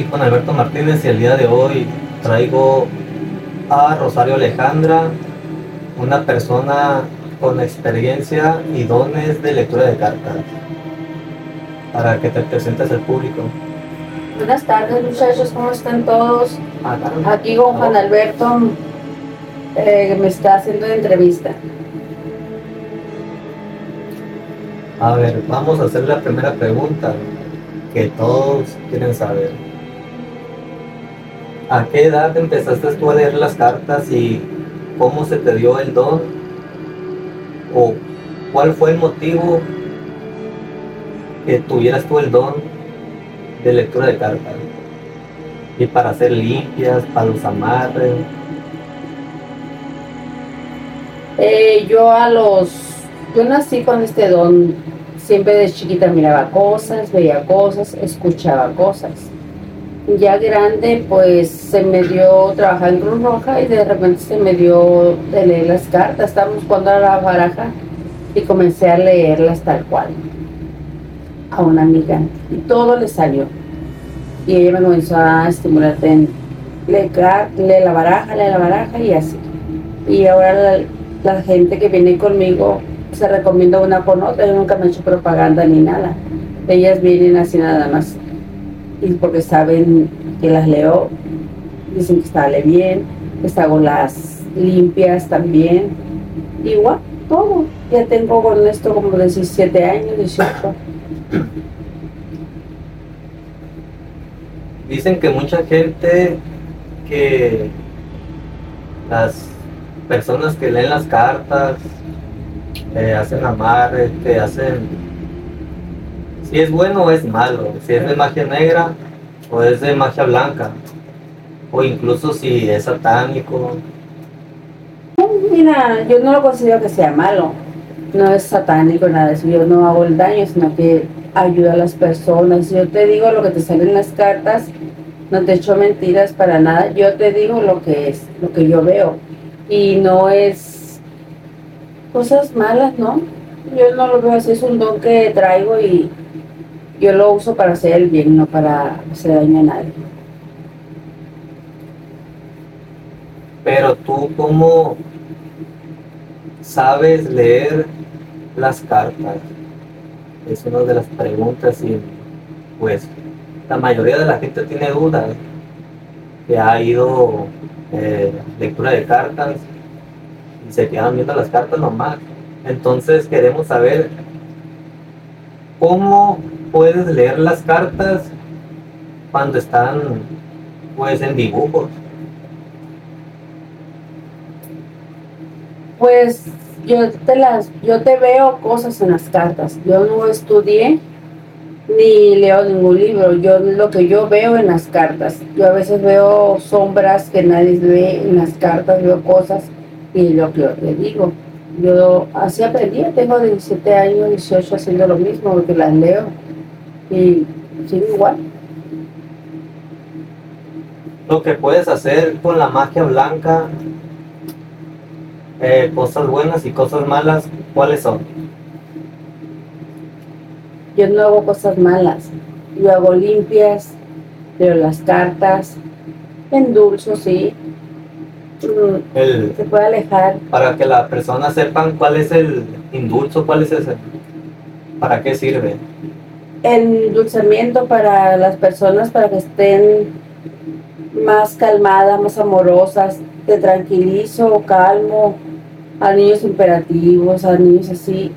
aquí con Alberto Martínez y el día de hoy traigo a Rosario Alejandra, una persona con experiencia y dones de lectura de cartas, para que te presentes al público. Buenas tardes muchachos, ¿cómo están todos? Ah. Aquí con Juan Alberto eh, me está haciendo la entrevista. A ver, vamos a hacer la primera pregunta que todos quieren saber. ¿A qué edad empezaste tú a leer las cartas y cómo se te dio el don? ¿O cuál fue el motivo que tuvieras tú el don de lectura de cartas? Y para hacer limpias, para los amarres. Eh, yo a los, yo nací con este don, siempre de chiquita miraba cosas, veía cosas, escuchaba cosas. Ya grande, pues se me dio trabajar en Cruz Roja y de repente se me dio de leer las cartas. Estábamos jugando a la baraja y comencé a leerlas tal cual a una amiga y todo le salió. Y ella me comenzó a estimular en lee, lee la baraja, lee la baraja y así. Y ahora la, la gente que viene conmigo se recomienda una con otra, yo nunca me he hecho propaganda ni nada. Ellas vienen así nada más. Y porque saben que las leo, dicen que sale bien, les hago las limpias también. Igual, todo. Ya tengo con esto como 17 años, 18. Dicen que mucha gente que las personas que leen las cartas, eh, hacen amarres, te hacen si es bueno o es malo, si es de magia negra o es de magia blanca, o incluso si es satánico. Mira, yo no lo considero que sea malo, no es satánico, nada de eso, yo no hago el daño, sino que ayuda a las personas. Yo te digo lo que te sale en las cartas, no te echo mentiras para nada, yo te digo lo que es, lo que yo veo. Y no es cosas malas, ¿no? Yo no lo veo así, es un don que traigo y yo lo uso para hacer el bien, no para hacer daño a nadie. Pero tú, ¿cómo sabes leer las cartas? Es una de las preguntas y pues la mayoría de la gente tiene dudas que ha ido eh, lectura de cartas y se quedan viendo las cartas nomás. Entonces queremos saber cómo puedes leer las cartas cuando están pues en dibujos. Pues yo te las, yo te veo cosas en las cartas. Yo no estudié ni leo ningún libro. Yo lo que yo veo en las cartas. Yo a veces veo sombras que nadie ve en las cartas, veo cosas y lo que le digo. Yo así aprendí, tengo 17 años, 18 haciendo lo mismo, porque las leo y sigo igual. Lo que puedes hacer con la magia blanca, eh, cosas buenas y cosas malas, ¿cuáles son? Yo no hago cosas malas, yo hago limpias, leo las cartas, endulzo, sí. Mm, El, Se puede alejar. para que la persona sepan cuál es el indulso, cuál es ese, para qué sirve. Endulzamiento para las personas para que estén más calmadas, más amorosas, te tranquilizo, calmo, a niños imperativos, a niños así.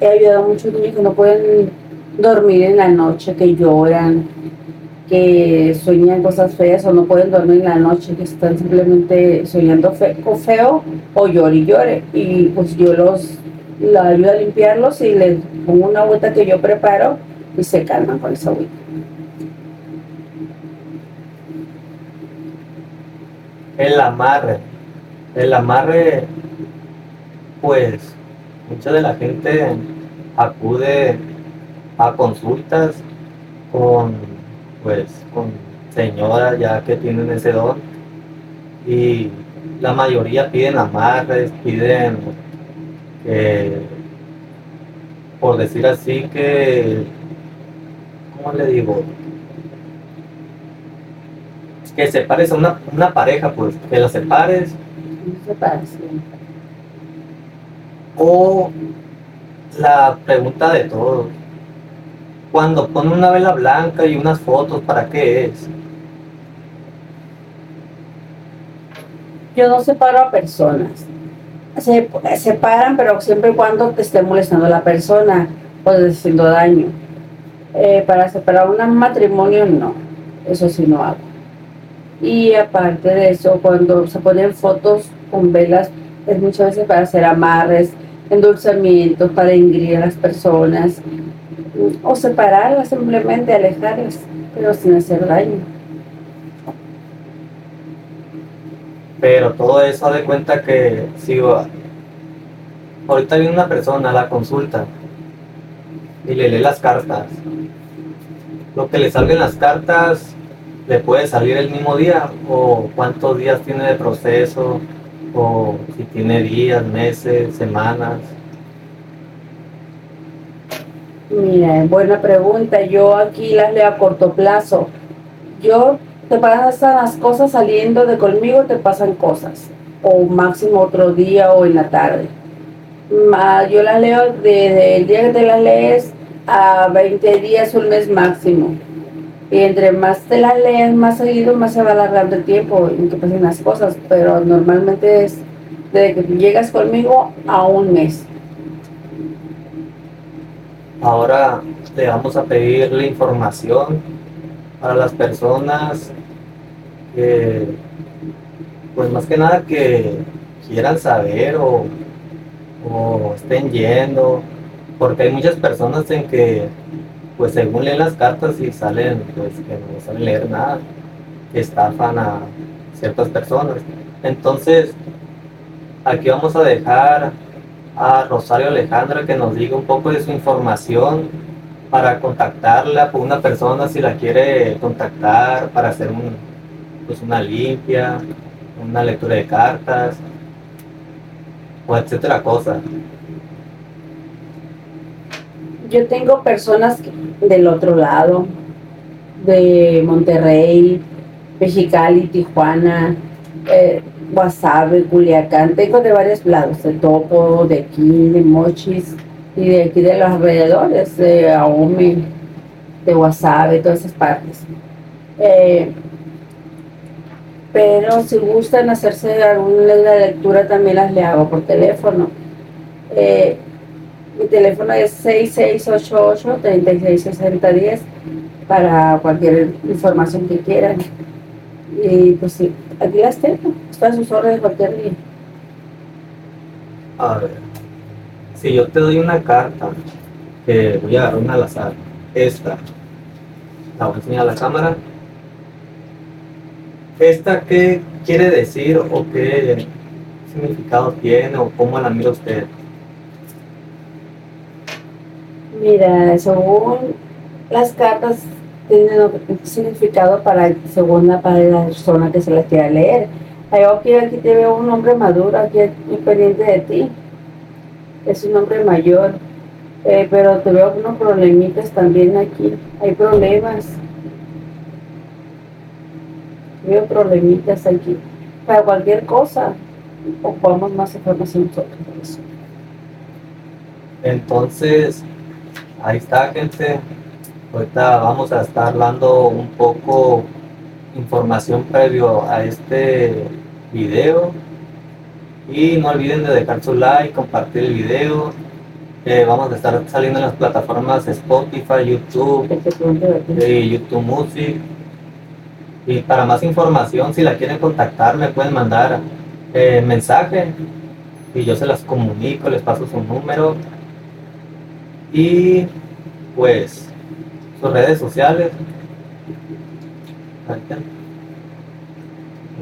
He ayudado a muchos niños que no pueden dormir en la noche, que lloran, que sueñan cosas feas o no pueden dormir en la noche, que están simplemente soñando fe- feo o llore y llore. Y pues yo los la ayudo a limpiarlos y les pongo una agüita que yo preparo y se calman con esa agüita. El amarre. El amarre, pues, mucha de la gente acude a consultas con, pues, con señoras ya que tienen ese don y la mayoría piden amarres, piden, por decir así, que, ¿cómo le digo? que separes a una, una pareja, pues, que la separes Separación. o la pregunta de todo. Cuando pone una vela blanca y unas fotos, ¿para qué es? Yo no separo a personas. Se separan, pero siempre y cuando te esté molestando la persona o haciendo daño. Eh, para separar un matrimonio, no. Eso sí no hago. Y aparte de eso, cuando se ponen fotos con velas, es muchas veces para hacer amarres, endulzamientos, para ingrir a las personas, o separarlas, simplemente alejarlas, pero sin hacer daño. Pero todo eso de cuenta que si va- ahorita viene una persona a la consulta y le lee las cartas. Lo que le salga en las cartas le puede salir el mismo día o cuántos días tiene de proceso o si tiene días, meses, semanas. Mira, buena pregunta. Yo aquí las leo a corto plazo. Yo te pasan las cosas saliendo de conmigo, te pasan cosas. O máximo otro día o en la tarde. Yo las leo desde el día que te las lees a 20 días, un mes máximo. Y entre más te las lees, más seguido, más se va alargando el tiempo en que pasen las cosas. Pero normalmente es desde que llegas conmigo a un mes. Ahora le vamos a pedir la información para las personas que, pues más que nada que quieran saber o, o estén yendo, porque hay muchas personas en que, pues según leen las cartas y salen, pues que no saben leer nada, que estafan a ciertas personas. Entonces, aquí vamos a dejar a Rosario Alejandra que nos diga un poco de su información para contactarla por una persona si la quiere contactar para hacer un, pues una limpia, una lectura de cartas o etcétera cosas. Yo tengo personas del otro lado, de Monterrey, Mexicali, Tijuana, eh, Guasave, Culiacán. Tengo de varios lados, de Topo, de aquí, de Mochis y de aquí de los alrededores, de Ahome, de Guasave, todas esas partes. Eh, pero si gustan hacerse alguna lectura, también las le hago por teléfono. Eh, mi teléfono es 6688-366010 para cualquier información que quieran. Y pues sí, aquí las tengo. Están a sus órdenes cualquier día. A ver, si yo te doy una carta, que voy a agarrar una al azar, esta, la voy a enseñar a la cámara. ¿Esta qué quiere decir o qué significado tiene o cómo la mira usted? Mira, según las cartas tienen significado para según la, persona que se las quiera leer. Yo aquí, aquí te veo un hombre maduro, aquí pendiente de ti. Es un hombre mayor, eh, pero te veo unos problemitas también aquí. Hay problemas. Veo problemitas aquí. Para cualquier cosa, ocupamos más información eso. Entonces, ahí está gente. Ahorita vamos a estar dando un poco información previo a este video. Y no olviden de dejar su like, compartir el video. Eh, vamos a estar saliendo en las plataformas Spotify, YouTube y YouTube Music. Y para más información, si la quieren contactar, me pueden mandar eh, mensaje y yo se las comunico, les paso su número. Y pues sus redes sociales.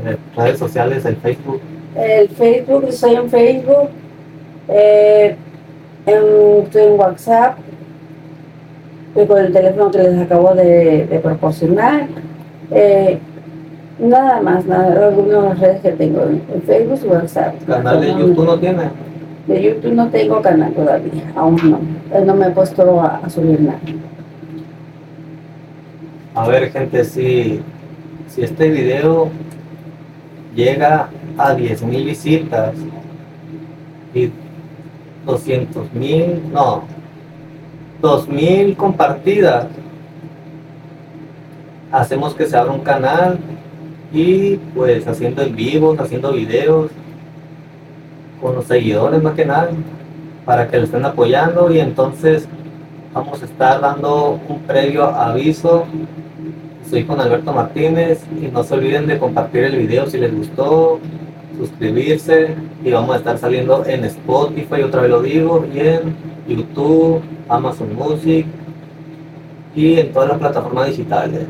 Eh, Redes sociales, el Facebook. El Facebook, estoy en Facebook, eh, en, estoy en WhatsApp, estoy con el teléfono que les acabo de, de proporcionar. eh, nada más, nada, algunas de las redes que tengo en Facebook y WhatsApp. Canal de YouTube no tiene. De YouTube no tengo canal todavía, aún no. Eh, No me he puesto a, a subir nada. A ver, gente, si, si este video llega a 10.000 visitas y 200 mil, no, 2.000 compartidas, hacemos que se abra un canal y pues haciendo en vivos, haciendo videos con los seguidores más que nada para que lo estén apoyando y entonces vamos a estar dando un previo aviso soy con Alberto Martínez y no se olviden de compartir el video si les gustó suscribirse y vamos a estar saliendo en Spotify otra vez lo digo y en YouTube Amazon Music y en todas las plataformas digitales